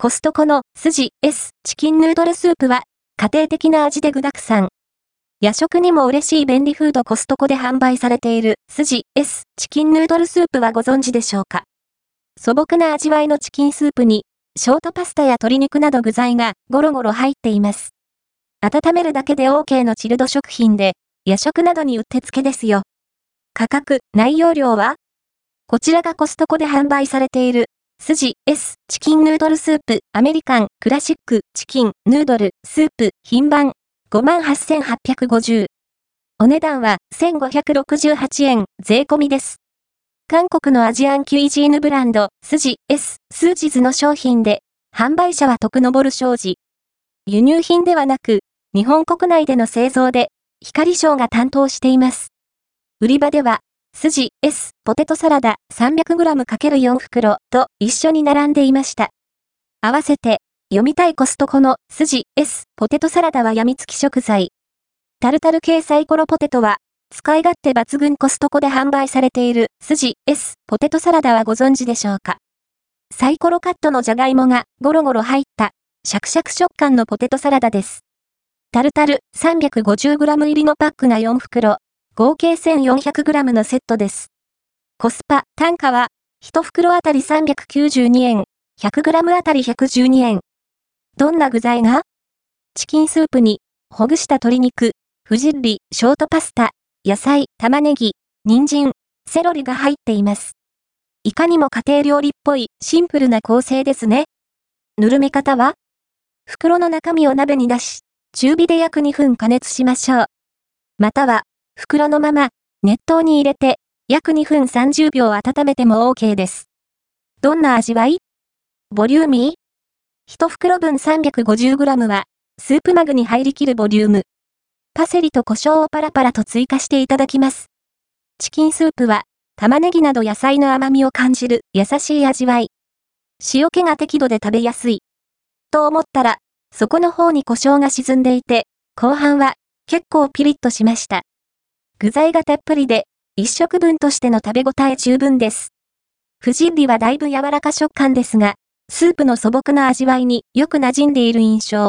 コストコの筋 S チキンヌードルスープは家庭的な味で具沢山。夜食にも嬉しい便利フードコストコで販売されている筋 S チキンヌードルスープはご存知でしょうか？素朴な味わいのチキンスープにショートパスタや鶏肉など具材がゴロゴロ入っています。温めるだけで OK のチルド食品で夜食などにうってつけですよ。価格、内容量は？こちらがコストコで販売されている、筋 S チキンヌードルスープアメリカンクラシックチキンヌードルスープ品番58,850。お値段は1568円税込みです。韓国のアジアンキュイジーヌブランド筋 S スージズの商品で販売者は徳昇商事。輸入品ではなく日本国内での製造で光賞が担当しています。売り場では筋 S ポテトサラダ 300g×4 袋と一緒に並んでいました。合わせて、読みたいコストコの筋 S ポテトサラダは病みつき食材。タルタル系サイコロポテトは、使い勝手抜群コストコで販売されている筋 S ポテトサラダはご存知でしょうか？サイコロカットのじゃがいもがゴロゴロ入ったシャクシャク食感のポテトサラダです。タルタル 350g 入りのパックが4袋、合計 1400g のセットです。コスパ、単価は、1袋あたり392円、100g あたり112円。どんな具材が？チキンスープに、ほぐした鶏肉、ふじり、ショートパスタ、野菜、玉ねぎ、人参、セロリが入っています。いかにも家庭料理っぽいシンプルな構成ですね。ぬるめ方は袋の中身を鍋に出し、中火で約2分加熱しましょう。または、袋のまま、熱湯に入れて、約2分30秒温めても OK です。どんな味わい？ボリューミー ?1 袋分 350g は、スープマグに入りきるボリューム。パセリと胡椒をパラパラと追加していただきます。チキンスープは、玉ねぎなど野菜の甘みを感じる優しい味わい。塩気が適度で食べやすい。と思ったら、底の方に胡椒が沈んでいて、後半は結構ピリッとしました。具材がたっぷりで、一食分としての食べ応え十分です。富士りはだいぶ柔らか食感ですが、スープの素朴な味わいによく馴染んでいる印象。